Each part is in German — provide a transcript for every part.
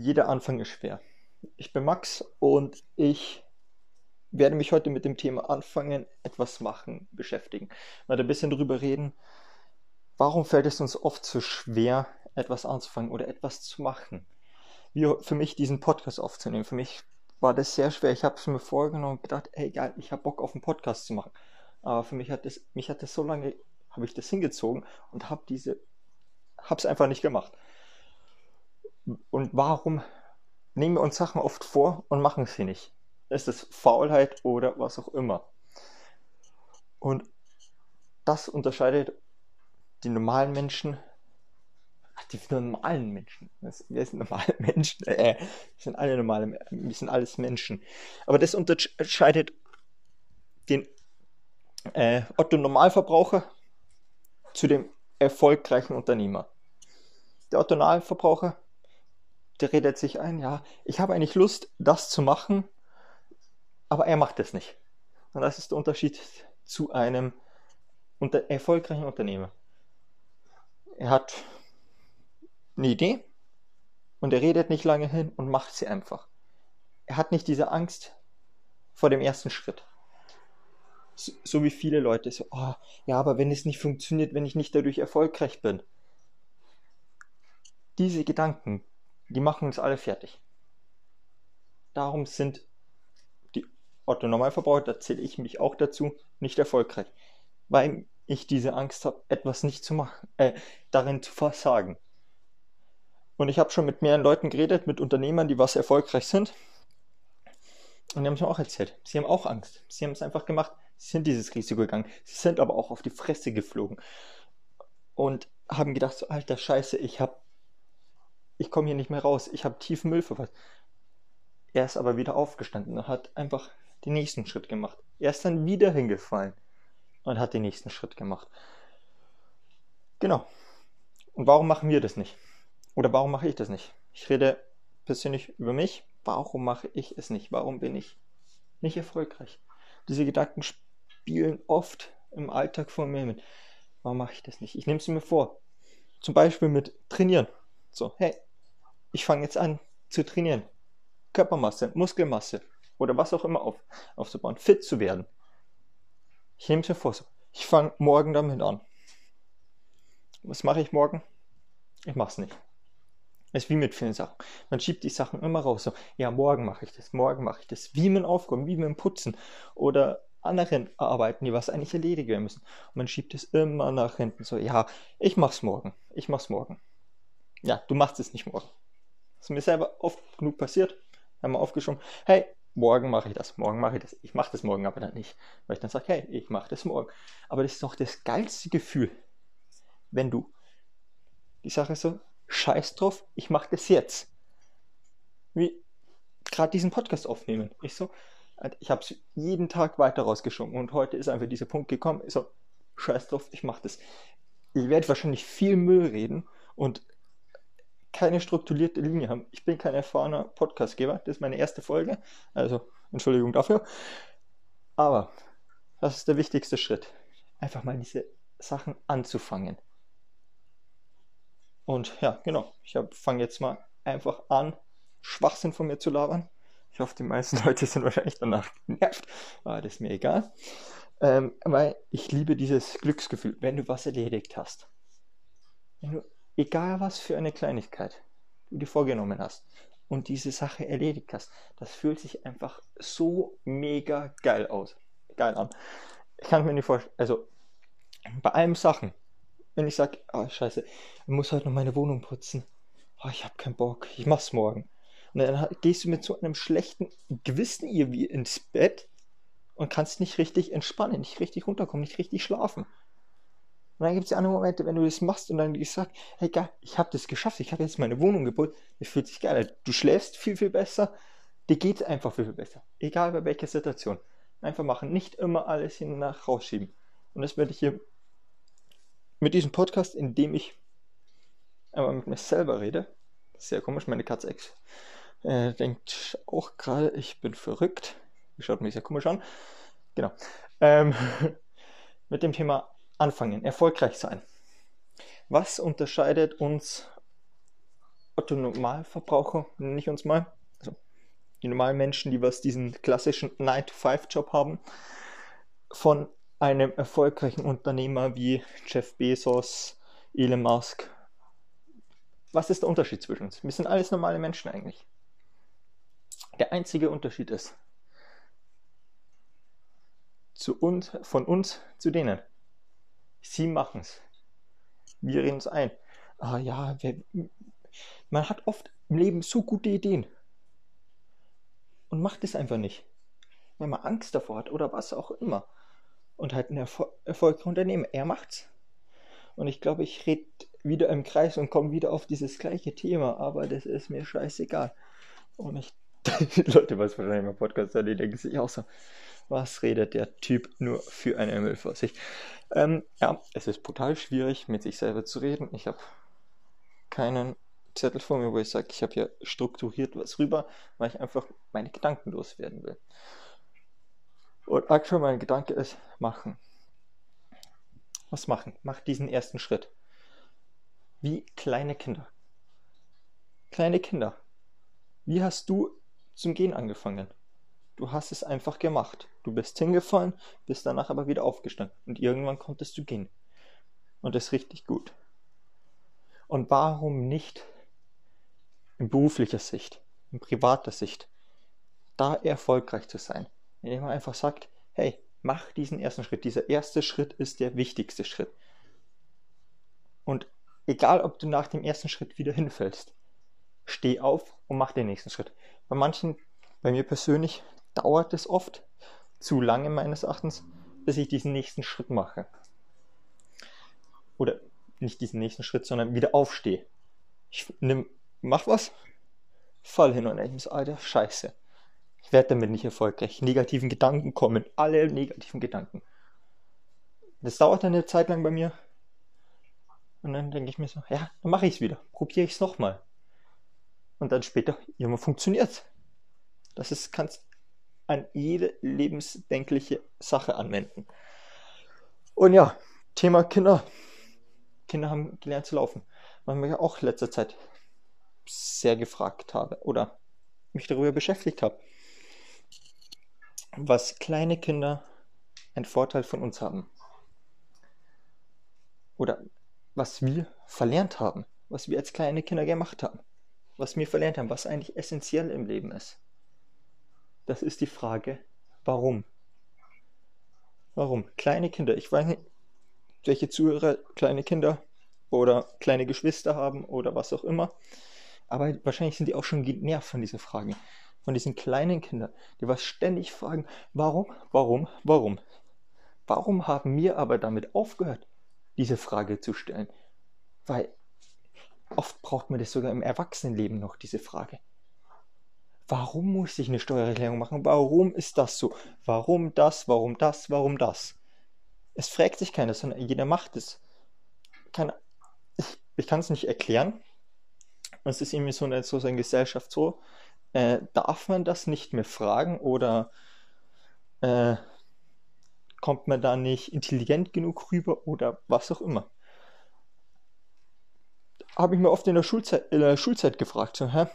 Jeder Anfang ist schwer. Ich bin Max und ich werde mich heute mit dem Thema Anfangen, etwas machen beschäftigen. Mal ein bisschen darüber reden, warum fällt es uns oft so schwer, etwas anzufangen oder etwas zu machen. Wie für mich diesen Podcast aufzunehmen. Für mich war das sehr schwer. Ich habe es mir vorgenommen und gedacht, ey geil, ich habe Bock auf einen Podcast zu machen. Aber für mich hat das, mich hat das so lange, habe ich das hingezogen und habe diese, habe es einfach nicht gemacht. Und warum nehmen wir uns Sachen oft vor und machen sie nicht? Ist es Faulheit oder was auch immer? Und das unterscheidet die normalen Menschen, die normalen Menschen, wir sind normale Menschen, äh, wir sind alle normale, wir sind alles Menschen. Aber das unterscheidet den äh, Otto Normalverbraucher zu dem erfolgreichen Unternehmer. Der Otto Normalverbraucher der redet sich ein, ja, ich habe eigentlich Lust, das zu machen, aber er macht es nicht. Und das ist der Unterschied zu einem unter erfolgreichen Unternehmer. Er hat eine Idee und er redet nicht lange hin und macht sie einfach. Er hat nicht diese Angst vor dem ersten Schritt. So, so wie viele Leute so, oh, ja, aber wenn es nicht funktioniert, wenn ich nicht dadurch erfolgreich bin. Diese Gedanken die machen uns alle fertig. Darum sind die Otto-Normalverbraucher, da zähle ich mich auch dazu, nicht erfolgreich. Weil ich diese Angst habe, etwas nicht zu machen, äh, darin zu versagen. Und ich habe schon mit mehreren Leuten geredet, mit Unternehmern, die was erfolgreich sind. Und die haben es mir auch erzählt. Sie haben auch Angst. Sie haben es einfach gemacht. Sie sind dieses Risiko gegangen. Sie sind aber auch auf die Fresse geflogen. Und haben gedacht, so, alter Scheiße, ich habe ich komme hier nicht mehr raus, ich habe tiefen Müll verfasst. Er ist aber wieder aufgestanden und hat einfach den nächsten Schritt gemacht. Er ist dann wieder hingefallen und hat den nächsten Schritt gemacht. Genau. Und warum machen wir das nicht? Oder warum mache ich das nicht? Ich rede persönlich über mich. Warum mache ich es nicht? Warum bin ich nicht erfolgreich? Diese Gedanken spielen oft im Alltag vor mir mit. Warum mache ich das nicht? Ich nehme es mir vor. Zum Beispiel mit Trainieren. So, hey, ich fange jetzt an zu trainieren. Körpermasse, Muskelmasse oder was auch immer auf, aufzubauen, fit zu werden. Ich nehme es mir vor, so. ich fange morgen damit an. Was mache ich morgen? Ich mache es nicht. Es ist wie mit vielen Sachen. Man schiebt die Sachen immer raus. So, ja, morgen mache ich das, morgen mache ich das. Wie mit dem Aufräumen, wie mit dem Putzen oder anderen Arbeiten, die was eigentlich erledigen werden müssen. Und man schiebt es immer nach hinten. So, ja, ich mach's morgen. Ich mach's morgen. Ja, du machst es nicht morgen. Das ist mir selber oft genug passiert. Wir aufgeschoben, hey, morgen mache ich das, morgen mache ich das. Ich mache das morgen aber dann nicht. Weil ich dann sage, hey, ich mache das morgen. Aber das ist doch das geilste Gefühl, wenn du die Sache so, scheiß drauf, ich mache das jetzt. Wie gerade diesen Podcast aufnehmen. Ich so, ich habe es jeden Tag weiter rausgeschoben und heute ist einfach dieser Punkt gekommen. Ich so, scheiß drauf, ich mache das. Ich werde wahrscheinlich viel Müll reden und keine strukturierte Linie haben. Ich bin kein erfahrener Podcastgeber. Das ist meine erste Folge. Also, Entschuldigung dafür. Aber das ist der wichtigste Schritt. Einfach mal diese Sachen anzufangen. Und ja, genau. Ich fange jetzt mal einfach an, Schwachsinn von mir zu labern. Ich hoffe, die meisten Leute sind wahrscheinlich danach genervt. Aber das ist mir egal. Ähm, weil ich liebe dieses Glücksgefühl, wenn du was erledigt hast. Wenn du egal was für eine Kleinigkeit du dir vorgenommen hast und diese Sache erledigt hast, das fühlt sich einfach so mega geil aus. Geil an. Ich kann mir nicht vorstellen, also bei allen Sachen, wenn ich sage, oh ah, scheiße, ich muss heute noch meine Wohnung putzen, oh, ich habe keinen Bock, ich mach's morgen. Und dann gehst du mit so einem schlechten Gewissen irgendwie ins Bett und kannst nicht richtig entspannen, nicht richtig runterkommen, nicht richtig schlafen. Und dann gibt es ja andere Momente, wenn du das machst und dann gesagt, hey geil, ich habe das geschafft, ich habe jetzt meine Wohnung gebaut, das fühlt sich geil Du schläfst viel, viel besser, dir geht es einfach viel, viel besser. Egal bei welcher Situation. Einfach machen, nicht immer alles hin nach rausschieben. Und das werde ich hier mit diesem Podcast, in dem ich einmal mit mir selber rede, sehr komisch, meine Katze Ex äh, denkt auch gerade, ich bin verrückt. Die schaut mich sehr komisch an. Genau. Ähm, mit dem Thema anfangen, erfolgreich sein. Was unterscheidet uns Otto Normalverbraucher, nenne ich uns mal, also die normalen Menschen, die was diesen klassischen 9-to-5-Job haben, von einem erfolgreichen Unternehmer wie Jeff Bezos, Elon Musk. Was ist der Unterschied zwischen uns? Wir sind alles normale Menschen eigentlich. Der einzige Unterschied ist, zu uns, von uns zu denen. Sie machen es. Wir reden es ein. Ah ja, wir, man hat oft im Leben so gute Ideen und macht es einfach nicht, wenn man Angst davor hat oder was auch immer und halt ein Erfol erfolgreicher Unternehmer. Er macht's. Und ich glaube, ich rede wieder im Kreis und komme wieder auf dieses gleiche Thema, aber das ist mir scheißegal. Und ich, die Leute, was wahrscheinlich im Podcast die denken sich auch so, was redet der Typ nur für eine Müll vor sich? Ähm, ja, es ist brutal schwierig, mit sich selber zu reden. Ich habe keinen Zettel vor mir, wo ich sage, ich habe hier strukturiert was rüber, weil ich einfach meine Gedanken loswerden will. Und aktuell mein Gedanke ist, machen. Was machen? Mach diesen ersten Schritt. Wie kleine Kinder. Kleine Kinder. Wie hast du zum Gehen angefangen? Du hast es einfach gemacht. Du bist hingefallen, bist danach aber wieder aufgestanden. Und irgendwann konntest du gehen. Und das ist richtig gut. Und warum nicht in beruflicher Sicht, in privater Sicht, da erfolgreich zu sein? indem man einfach sagt, hey, mach diesen ersten Schritt. Dieser erste Schritt ist der wichtigste Schritt. Und egal, ob du nach dem ersten Schritt wieder hinfällst, steh auf und mach den nächsten Schritt. Bei manchen, bei mir persönlich, dauert es oft zu lange meines Erachtens, bis ich diesen nächsten Schritt mache. Oder nicht diesen nächsten Schritt, sondern wieder aufstehe. Ich nimm, mach was, fall hin und mir so, Alter, scheiße. Ich werde damit nicht erfolgreich. Negativen Gedanken kommen, alle negativen Gedanken. Das dauert eine Zeit lang bei mir. Und dann denke ich mir so, ja, dann mache ich es wieder. Probiere ich es nochmal. Und dann später, irgendwann funktioniert es. Das ist, kannst an jede lebensdenkliche Sache anwenden. Und ja, Thema Kinder. Kinder haben gelernt zu laufen. Was mich auch letzter Zeit sehr gefragt habe oder mich darüber beschäftigt habe was kleine Kinder einen Vorteil von uns haben. Oder was wir verlernt haben, was wir als kleine Kinder gemacht haben, was wir verlernt haben, was eigentlich essentiell im Leben ist. Das ist die Frage, warum? Warum? Kleine Kinder, ich weiß nicht, welche Zuhörer kleine Kinder oder kleine Geschwister haben oder was auch immer, aber wahrscheinlich sind die auch schon genervt von diesen Fragen von diesen kleinen Kindern, die was ständig fragen, warum, warum, warum. Warum haben wir aber damit aufgehört, diese Frage zu stellen? Weil oft braucht man das sogar im Erwachsenenleben noch, diese Frage. Warum muss ich eine Steuererklärung machen? Warum ist das so? Warum das? Warum das? Warum das? Es fragt sich keiner, sondern jeder macht es. Keine, ich, ich kann es nicht erklären. Es ist irgendwie so in so einer Gesellschaft so, äh, darf man das nicht mehr fragen oder äh, kommt man da nicht intelligent genug rüber oder was auch immer? Habe ich mir oft in der Schulzeit, in der Schulzeit gefragt, so, hä?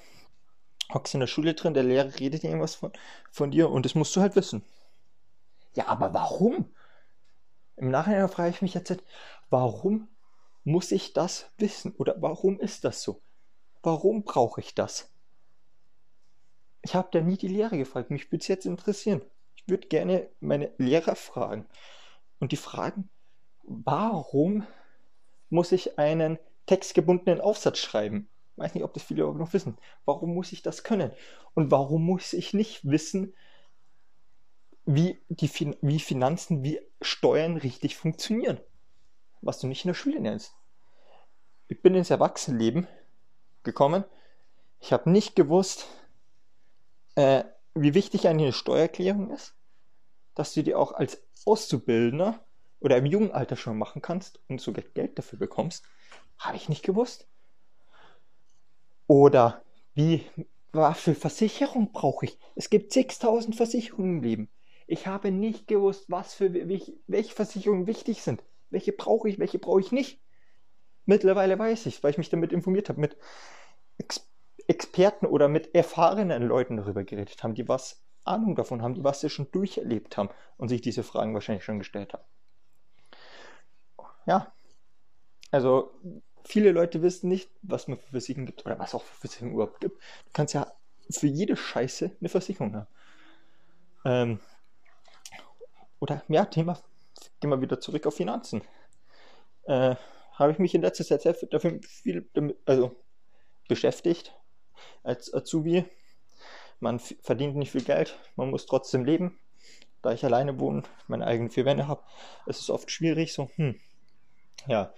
Hockst in der Schule drin, der Lehrer redet irgendwas von, von dir und das musst du halt wissen. Ja, aber warum? Im Nachhinein frage ich mich jetzt, warum muss ich das wissen? Oder warum ist das so? Warum brauche ich das? Ich habe da nie die Lehrer gefragt. Mich würde es jetzt interessieren. Ich würde gerne meine Lehrer fragen. Und die fragen, warum muss ich einen textgebundenen Aufsatz schreiben? Weiß nicht, ob das viele überhaupt noch wissen. Warum muss ich das können? Und warum muss ich nicht wissen, wie, die fin wie Finanzen, wie Steuern richtig funktionieren? Was du nicht in der Schule lernst. Ich bin ins Erwachsenenleben gekommen. Ich habe nicht gewusst, äh, wie wichtig eine Steuererklärung ist, dass du die auch als Auszubildender oder im jungen Alter schon machen kannst und sogar Geld dafür bekommst, habe ich nicht gewusst. Oder wie, was für Versicherung brauche ich? Es gibt zigtausend Versicherungen im Leben. Ich habe nicht gewusst, was für welche Versicherungen wichtig sind. Welche brauche ich, welche brauche ich nicht. Mittlerweile weiß ich, weil ich mich damit informiert habe. Mit Ex Experten oder mit erfahrenen Leuten darüber geredet haben, die was Ahnung davon haben, die was sie schon durcherlebt haben und sich diese Fragen wahrscheinlich schon gestellt haben. Ja, also viele Leute wissen nicht, was man für Versicherungen gibt oder was auch für Versicherungen überhaupt gibt. Du kannst ja für jede Scheiße eine Versicherung haben. Ähm, oder ja, Thema, gehen wir wieder zurück auf Finanzen. Äh, Habe ich mich in letzter Zeit sehr dafür viel damit, also beschäftigt als Azubi. Man verdient nicht viel Geld, man muss trotzdem leben. Da ich alleine wohne, meine eigenen vier Wände habe, ist es oft schwierig, so, hm, ja,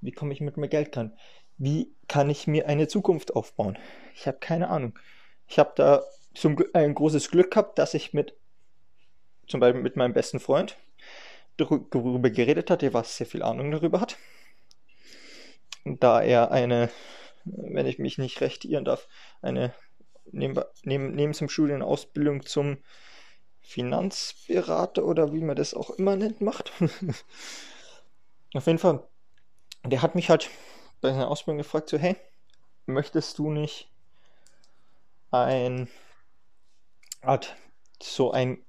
wie komme ich mit mehr Geld kann? Wie kann ich mir eine Zukunft aufbauen? Ich habe keine Ahnung. Ich habe da zum ein großes Glück gehabt, dass ich mit zum Beispiel mit meinem besten Freund darüber geredet hat, der was sehr viel Ahnung darüber hat. Da er eine, wenn ich mich nicht recht irren darf, eine neben, neben, neben zum Studium Ausbildung zum Finanzberater oder wie man das auch immer nennt, macht. Auf jeden Fall, der hat mich halt bei seiner Ausbildung gefragt, so, hey, möchtest du nicht ein Art, so ein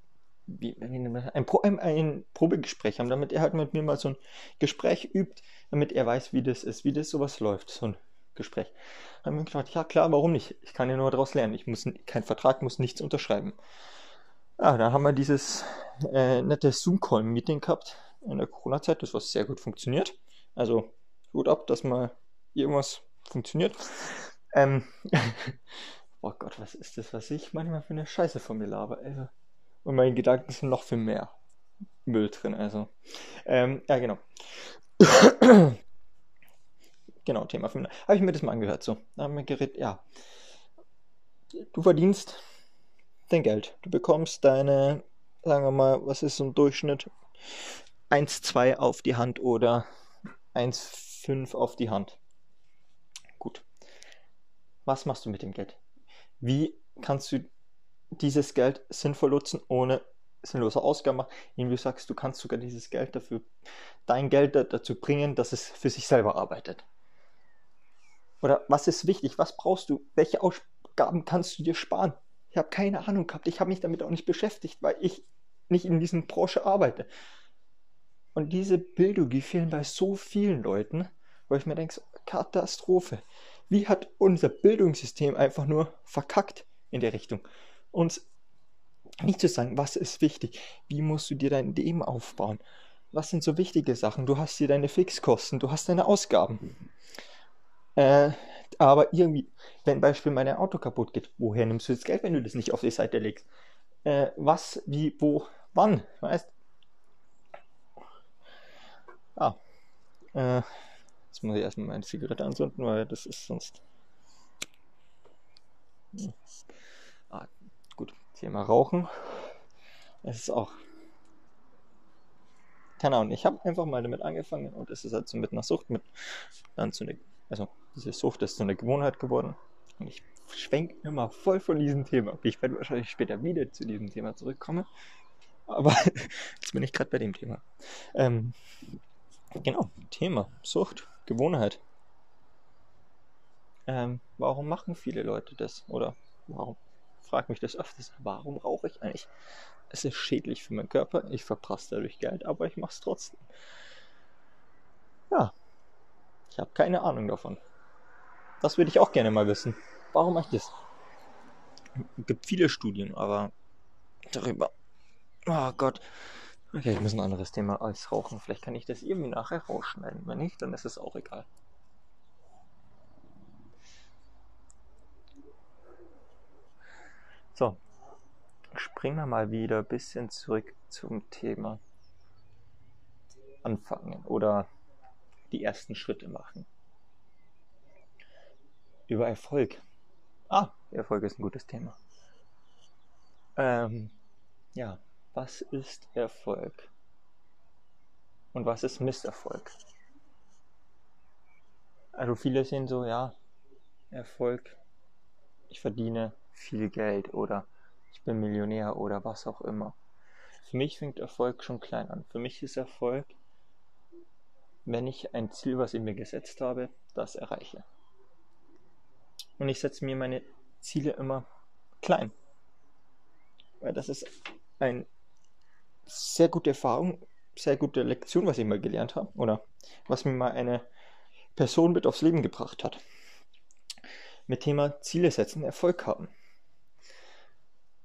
wie, ein, Pro, ein, ein, Probegespräch haben, damit er halt mit mir mal so ein Gespräch übt, damit er weiß, wie das ist, wie das sowas läuft, so ein Gespräch. Dann haben wir gedacht, ja klar, warum nicht? Ich kann ja nur daraus lernen. Ich muss kein Vertrag, muss nichts unterschreiben. Ja, dann haben wir dieses äh, nette Zoom-Call-Meeting gehabt in der Corona-Zeit, das was sehr gut funktioniert. Also gut ab, dass mal irgendwas funktioniert. Ähm, oh Gott, was ist das, was ich manchmal für eine Scheiße von mir laber, ey. Und meine Gedanken sind noch viel mehr Müll drin, also. Ähm, ja, genau. genau, Thema 5. Habe ich mir das mal angehört, so. Da haben wir geredet, ja. Du verdienst dein Geld. Du bekommst deine, sagen wir mal, was ist so ein Durchschnitt? 1,2 auf die Hand oder 1,5 auf die Hand. Gut. Was machst du mit dem Geld? Wie kannst du dieses Geld sinnvoll nutzen, ohne sinnlose Ausgaben machen, indem du sagst, du kannst sogar dieses Geld dafür, dein Geld dazu bringen, dass es für sich selber arbeitet. Oder was ist wichtig? Was brauchst du? Welche Ausgaben kannst du dir sparen? Ich habe keine Ahnung gehabt. Ich habe mich damit auch nicht beschäftigt, weil ich nicht in diesen Branche arbeite. Und diese Bildung, die fehlen bei so vielen Leuten, wo ich mir denke, Katastrophe. Wie hat unser Bildungssystem einfach nur verkackt in der Richtung? uns nicht zu sagen, was ist wichtig, wie musst du dir dein Leben aufbauen, was sind so wichtige Sachen, du hast hier deine Fixkosten, du hast deine Ausgaben. Äh, aber irgendwie, wenn Beispiel mein Auto kaputt geht, woher nimmst du das Geld, wenn du das nicht auf die Seite legst? Äh, was, wie, wo, wann, weißt? Ah, äh, jetzt muss ich erstmal meine Zigarette anzünden, weil das ist sonst. Hm. Ah, Thema Rauchen. Es ist auch. Keine Ahnung, ich habe einfach mal damit angefangen und es ist halt so mit einer Sucht, mit dann zu einer, also diese Sucht ist zu einer Gewohnheit geworden. Und ich schwenke immer voll von diesem Thema. Ich werde wahrscheinlich später wieder zu diesem Thema zurückkommen. Aber jetzt bin ich gerade bei dem Thema. Ähm, genau, Thema Sucht, Gewohnheit. Ähm, warum machen viele Leute das? Oder warum frage mich das öfters, warum rauche ich eigentlich? Es ist schädlich für meinen Körper, ich verprasse dadurch Geld, aber ich mache es trotzdem. Ja, ich habe keine Ahnung davon. Das würde ich auch gerne mal wissen. Warum mache ich das? Es gibt viele Studien, aber darüber. Oh Gott. Okay, das ist ein anderes Thema als Rauchen. Vielleicht kann ich das irgendwie nachher rausschneiden. Wenn nicht, dann ist es auch egal. So, springen wir mal wieder ein bisschen zurück zum Thema anfangen oder die ersten Schritte machen. Über Erfolg. Ah, Erfolg ist ein gutes Thema. Ähm, ja, was ist Erfolg? Und was ist Misserfolg? Also viele sehen so, ja, Erfolg, ich verdiene viel Geld oder ich bin Millionär oder was auch immer. Für mich fängt Erfolg schon klein an. Für mich ist Erfolg, wenn ich ein Ziel, was ich mir gesetzt habe, das erreiche. Und ich setze mir meine Ziele immer klein. Weil das ist eine sehr gute Erfahrung, sehr gute Lektion, was ich mal gelernt habe. Oder was mir mal eine Person mit aufs Leben gebracht hat. Mit Thema Ziele setzen, Erfolg haben.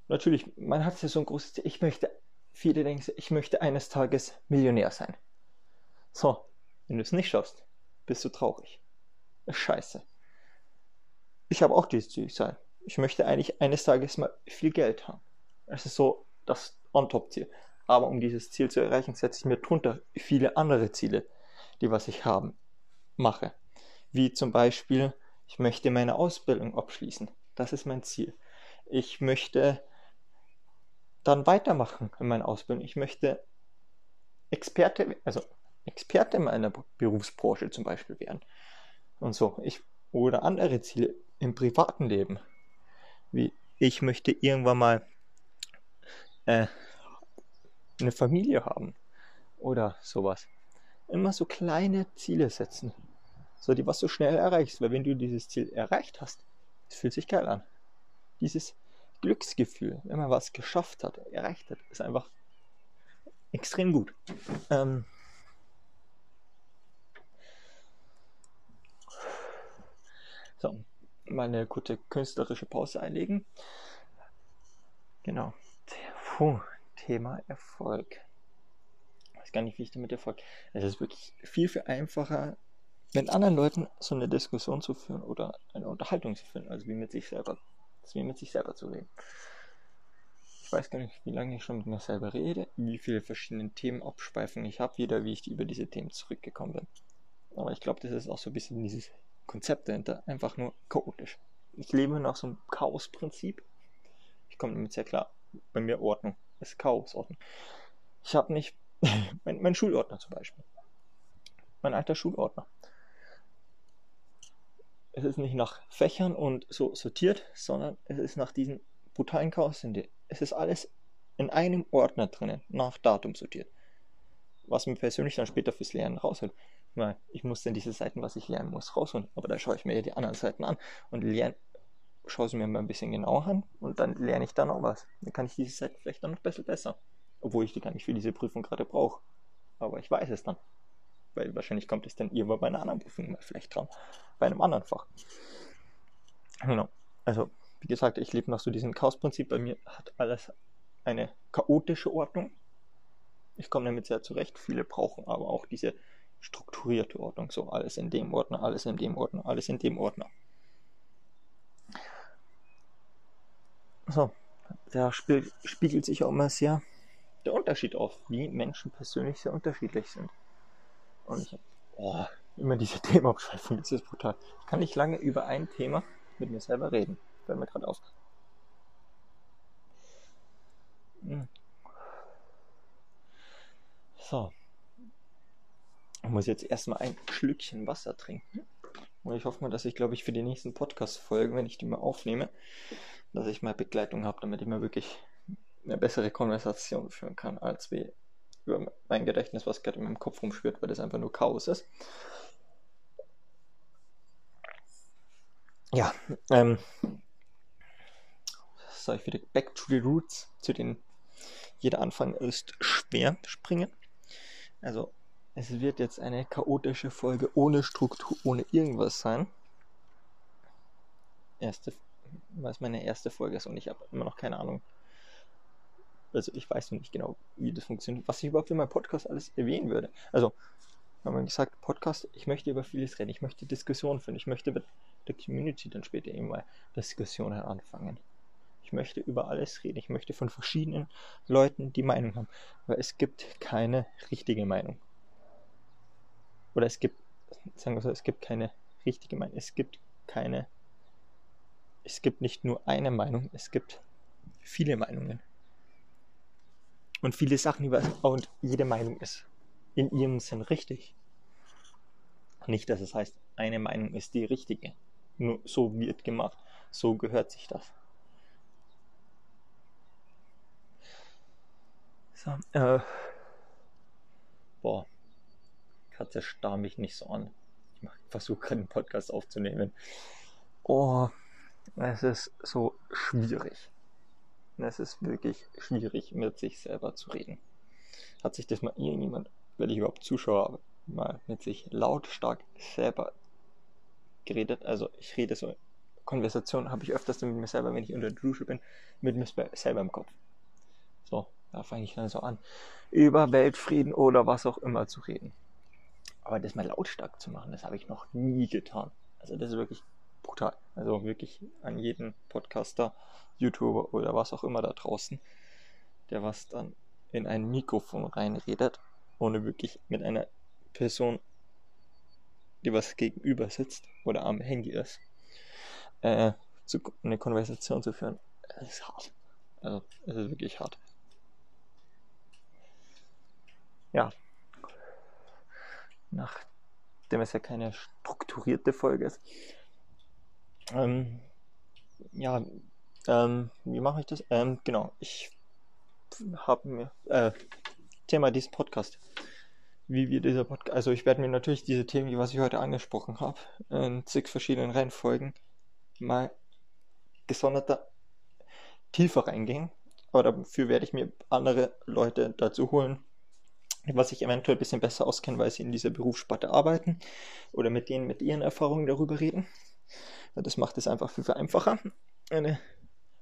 Natürlich, man hat ja so ein großes Ziel. Ich möchte, viele denken, ich möchte eines Tages Millionär sein. So, wenn du es nicht schaffst, bist du traurig. Scheiße. Ich habe auch dieses Ziel sein. Ich möchte eigentlich eines Tages mal viel Geld haben. Das ist so das On-Top-Ziel. Aber um dieses Ziel zu erreichen, setze ich mir drunter viele andere Ziele, die was ich haben mache. Wie zum Beispiel, ich möchte meine Ausbildung abschließen. Das ist mein Ziel. Ich möchte dann weitermachen in meiner Ausbildung. Ich möchte Experte, also Experte in meiner Berufsbranche zum Beispiel werden. Und so. Ich, oder andere Ziele im privaten Leben. Wie ich möchte irgendwann mal äh, eine Familie haben. Oder sowas. Immer so kleine Ziele setzen so die was du schnell erreichst. Weil wenn du dieses Ziel erreicht hast, es fühlt sich geil an. Dieses Glücksgefühl, wenn man was geschafft hat, erreicht hat, ist einfach extrem gut. Ähm so, mal eine gute künstlerische Pause einlegen. Genau. Puh, Thema Erfolg. Ich weiß gar nicht, wie ich damit Erfolg. Es ist wirklich viel, viel einfacher, mit anderen Leuten so eine Diskussion zu führen oder eine Unterhaltung zu führen, also wie mit sich selber, wie mit sich selber zu reden. Ich weiß gar nicht, wie lange ich schon mit mir selber rede, wie viele verschiedene Themenabspeifungen ich habe, wieder wie ich über diese Themen zurückgekommen bin. Aber ich glaube, das ist auch so ein bisschen dieses Konzept dahinter, einfach nur chaotisch. Ich lebe nach so einem Chaos-Prinzip. Ich komme damit sehr klar. Bei mir Ordnung Ordnung. Ich habe nicht, mein, mein Schulordner zum Beispiel. Mein alter Schulordner es ist nicht nach Fächern und so sortiert, sondern es ist nach diesen brutalen Chaos. Es ist alles in einem Ordner drinnen, nach Datum sortiert. Was mir persönlich dann später fürs Lernen rausholt. Ich muss dann diese Seiten, was ich lernen muss, rausholen. Aber da schaue ich mir ja die anderen Seiten an und lerne, schaue sie mir mal ein bisschen genauer an und dann lerne ich da noch was. Dann kann ich diese Seiten vielleicht dann noch besser besser. Obwohl ich die gar nicht für diese Prüfung gerade brauche. Aber ich weiß es dann weil wahrscheinlich kommt es dann irgendwann bei einer anderen Prüfung mal vielleicht dran, bei einem anderen Fach. Genau. Also, wie gesagt, ich lebe nach so diesem Chaos-Prinzip. Bei mir hat alles eine chaotische Ordnung. Ich komme damit sehr zurecht. Viele brauchen aber auch diese strukturierte Ordnung. So alles in dem Ordner, alles in dem Ordner, alles in dem Ordner. So, da spiegelt sich auch immer sehr der Unterschied auf, wie Menschen persönlich sehr unterschiedlich sind. Und ich habe oh, immer diese Themaabschweifung, das ist brutal. Ich kann nicht lange über ein Thema mit mir selber reden. Fällt mir gerade auf. Hm. So. Ich muss jetzt erstmal ein Schlückchen Wasser trinken. Und ich hoffe mal, dass ich, glaube ich, für die nächsten Podcast-Folgen, wenn ich die mal aufnehme, dass ich mal Begleitung habe, damit ich mal wirklich eine bessere Konversation führen kann, als wie über mein Gedächtnis, was gerade in meinem Kopf rumschwirrt, weil das einfach nur Chaos ist. Ja, ähm, soll ich wieder back to the roots, zu den jeder Anfang ist schwer springen. Also es wird jetzt eine chaotische Folge ohne Struktur, ohne irgendwas sein. Erste, was meine erste Folge ist und ich habe immer noch keine Ahnung, also ich weiß noch nicht genau, wie das funktioniert, was ich überhaupt in meinem Podcast alles erwähnen würde. Also, haben wir gesagt, Podcast, ich möchte über vieles reden, ich möchte Diskussionen führen, ich möchte mit der Community dann später eben mal Diskussionen anfangen. Ich möchte über alles reden, ich möchte von verschiedenen Leuten die Meinung haben, weil es gibt keine richtige Meinung. Oder es gibt, sagen wir so, es gibt keine richtige Meinung, es gibt keine, es gibt nicht nur eine Meinung, es gibt viele Meinungen. Und viele Sachen über und jede Meinung ist in ihrem Sinn richtig. Nicht, dass es heißt, eine Meinung ist die richtige. Nur so wird gemacht. So gehört sich das. So, äh, boah, Katze starr mich nicht so an. Ich versuche gerade einen Podcast aufzunehmen. Oh, Es ist so schwierig. Es ist wirklich schwierig, mit sich selber zu reden. Hat sich das mal irgendjemand, wenn ich überhaupt Zuschauer habe, mal mit sich lautstark selber geredet? Also ich rede so, Konversationen habe ich öfters mit mir selber, wenn ich unter der Dusche bin, mit mir selber im Kopf. So, da fange ich dann so an, über Weltfrieden oder was auch immer zu reden. Aber das mal lautstark zu machen, das habe ich noch nie getan. Also das ist wirklich brutal. Also wirklich an jeden Podcaster, YouTuber oder was auch immer da draußen, der was dann in ein Mikrofon reinredet, ohne wirklich mit einer Person, die was gegenüber sitzt oder am Handy ist, äh, zu, eine Konversation zu führen. Es ist hart. Also es ist wirklich hart. Ja. Nachdem es ja keine strukturierte Folge ist, ähm, ja, ähm, wie mache ich das? Ähm, genau, ich habe mir, äh, Thema dieses Podcast. Wie wir dieser Podcast, also ich werde mir natürlich diese Themen, die was ich heute angesprochen habe, in zig verschiedenen Reihenfolgen mal gesonderter tiefer reingehen. Aber dafür werde ich mir andere Leute dazu holen, was ich eventuell ein bisschen besser auskenne, weil sie in dieser Berufssparte arbeiten oder mit denen mit ihren Erfahrungen darüber reden. Das macht es einfach viel, viel einfacher, eine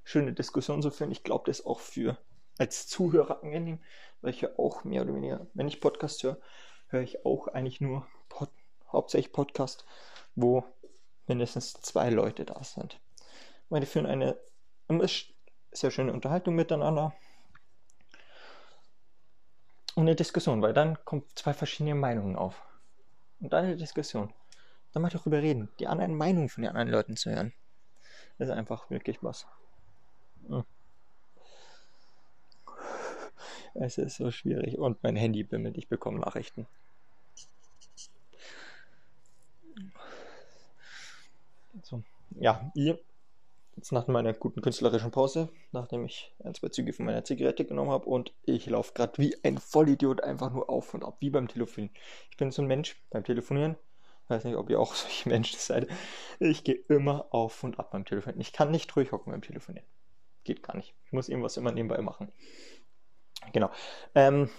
schöne Diskussion zu führen. Ich glaube, das auch für als Zuhörer angenehm, weil ich ja auch mehr oder weniger, wenn ich Podcast höre, höre ich auch eigentlich nur Pod, hauptsächlich Podcast, wo mindestens zwei Leute da sind. Weil die führen eine sehr schöne Unterhaltung miteinander und eine Diskussion, weil dann kommen zwei verschiedene Meinungen auf. Und dann eine Diskussion dann mal darüber reden, die anderen Meinungen von den anderen Leuten zu hören. Das ist einfach wirklich was. Hm. Es ist so schwierig. Und mein Handy bimmelt, ich bekomme Nachrichten. So. Ja, ihr, jetzt nach meiner guten künstlerischen Pause, nachdem ich ein, zwei Züge von meiner Zigarette genommen habe und ich laufe gerade wie ein Vollidiot einfach nur auf und ab, wie beim Telefonieren. Ich bin so ein Mensch beim Telefonieren, weiß nicht, ob ihr auch solche Menschen seid. Ich gehe immer auf und ab beim Telefonieren. Ich kann nicht ruhig hocken beim Telefonieren. Geht gar nicht. Ich muss irgendwas immer nebenbei machen. Genau. Ähm,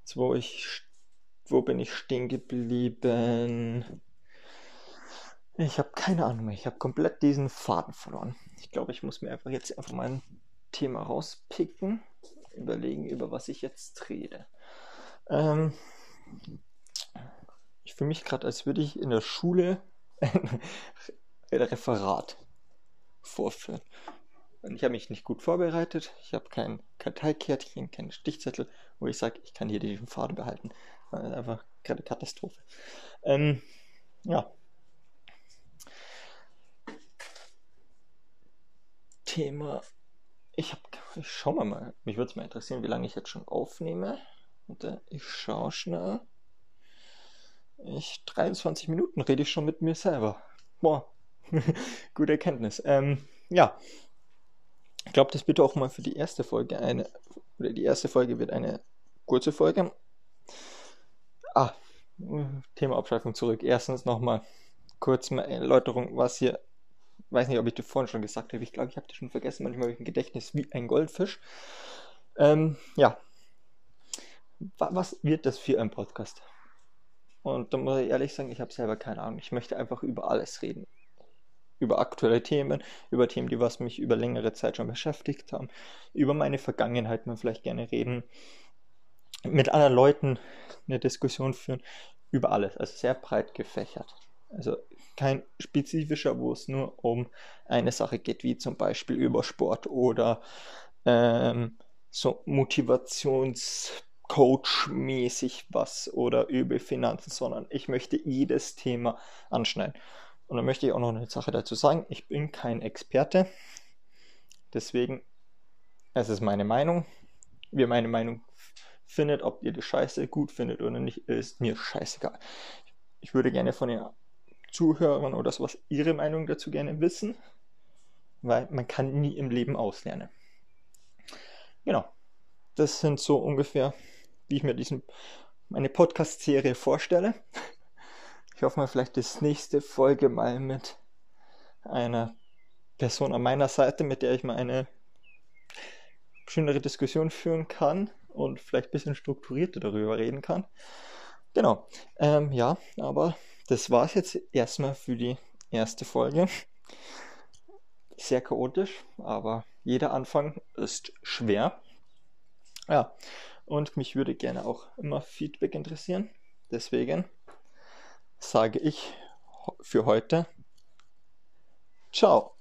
jetzt, wo ich, wo bin ich stehen geblieben? Ich habe keine Ahnung mehr. Ich habe komplett diesen Faden verloren. Ich glaube, ich muss mir einfach jetzt einfach mal ein Thema rauspicken. Überlegen, über was ich jetzt rede. Ähm, ich fühle mich gerade, als würde ich in der Schule ein Referat vorführen. Und ich habe mich nicht gut vorbereitet. Ich habe kein Karteikärtchen, keinen Stichzettel, wo ich sage, ich kann hier den Faden behalten. Das ist einfach gerade Katastrophe. Ähm, ja. Thema. Ich habe. Ich schau mal mal. Mich würde es mal interessieren, wie lange ich jetzt schon aufnehme. Und, äh, ich schaue schnell. Ich, 23 Minuten rede ich schon mit mir selber. Boah, gute Erkenntnis. Ähm, ja, ich glaube, das bitte auch mal für die erste Folge eine, oder die erste Folge wird eine kurze Folge. Ah, Thema Abschweifung zurück. Erstens nochmal kurz eine Erläuterung, was hier, weiß nicht, ob ich das vorhin schon gesagt habe. Ich glaube, ich habe das schon vergessen. Manchmal habe ich ein Gedächtnis wie ein Goldfisch. Ähm, ja, was wird das für ein Podcast? Und da muss ich ehrlich sagen, ich habe selber keine Ahnung. Ich möchte einfach über alles reden. Über aktuelle Themen, über Themen, die was mich über längere Zeit schon beschäftigt haben, über meine Vergangenheit man vielleicht gerne reden, mit anderen Leuten eine Diskussion führen, über alles. Also sehr breit gefächert. Also kein spezifischer, wo es nur um eine Sache geht, wie zum Beispiel über Sport oder ähm, so Motivations- Coach-mäßig was oder über Finanzen, sondern ich möchte jedes Thema anschneiden. Und dann möchte ich auch noch eine Sache dazu sagen. Ich bin kein Experte. Deswegen, es ist meine Meinung. Wie meine Meinung findet, ob ihr die Scheiße gut findet oder nicht, ist mir scheißegal. Ich würde gerne von den Zuhörern oder sowas ihre Meinung dazu gerne wissen, weil man kann nie im Leben auslernen. Genau. Das sind so ungefähr wie ich mir diesen, meine Podcast-Serie vorstelle. Ich hoffe mal, vielleicht das nächste Folge mal mit einer Person an meiner Seite, mit der ich mal eine schönere Diskussion führen kann und vielleicht ein bisschen strukturierter darüber reden kann. Genau. Ähm, ja, aber das war es jetzt erstmal für die erste Folge. Sehr chaotisch, aber jeder Anfang ist schwer. Ja, und mich würde gerne auch immer Feedback interessieren. Deswegen sage ich für heute Ciao.